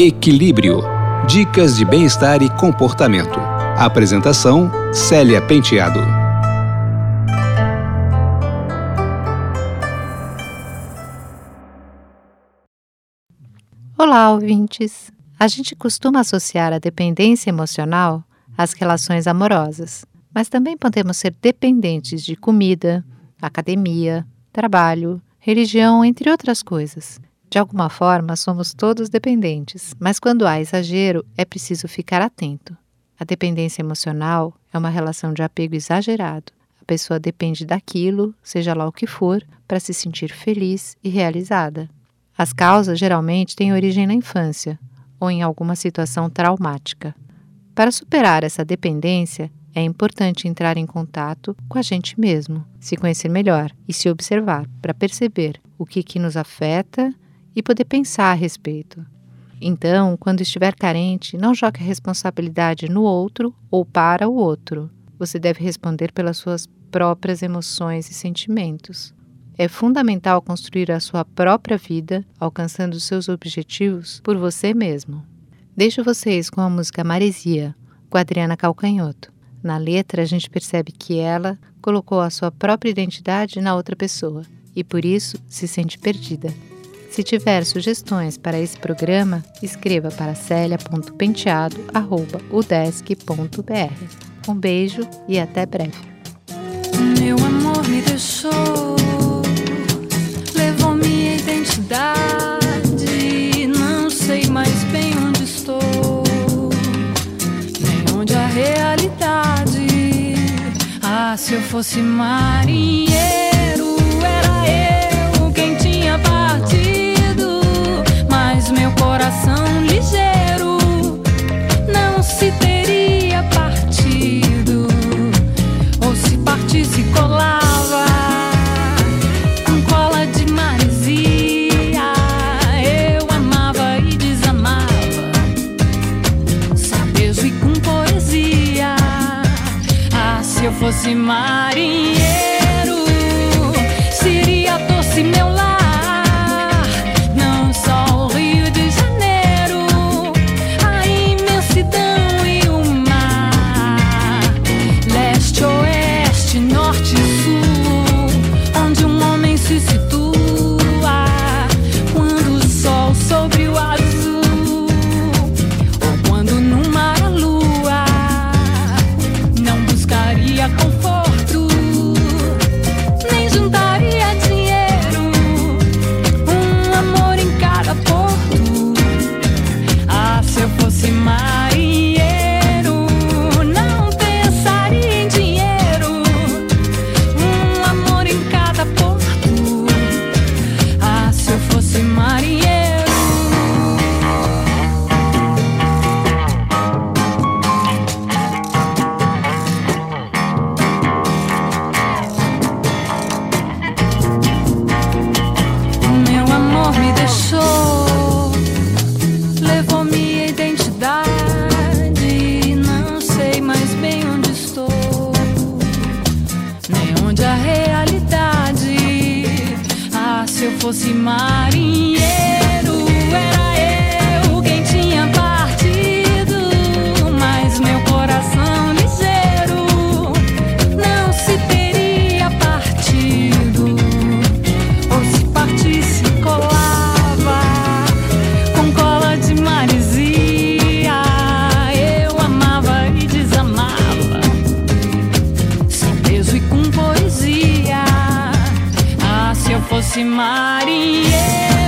Equilíbrio. Dicas de bem-estar e comportamento. Apresentação: Célia Penteado. Olá, ouvintes! A gente costuma associar a dependência emocional às relações amorosas, mas também podemos ser dependentes de comida, academia, trabalho, religião, entre outras coisas. De alguma forma, somos todos dependentes, mas quando há exagero, é preciso ficar atento. A dependência emocional é uma relação de apego exagerado. A pessoa depende daquilo, seja lá o que for, para se sentir feliz e realizada. As causas geralmente têm origem na infância ou em alguma situação traumática. Para superar essa dependência, é importante entrar em contato com a gente mesmo, se conhecer melhor e se observar para perceber o que, que nos afeta e poder pensar a respeito. Então, quando estiver carente, não jogue a responsabilidade no outro ou para o outro. Você deve responder pelas suas próprias emoções e sentimentos. É fundamental construir a sua própria vida, alcançando seus objetivos por você mesmo. Deixo vocês com a música Maresia, com Adriana Calcanhoto. Na letra, a gente percebe que ela colocou a sua própria identidade na outra pessoa e por isso se sente perdida. Se tiver sugestões para esse programa, escreva para celia.penteado.udesc.br. Um beijo e até breve. Meu amor me deixou, levou minha identidade. Não sei mais bem onde estou, nem onde a realidade. Ah, se eu fosse marinheiro. Fosse marinheiro. Fosse marinheiro, fosse marinheiro.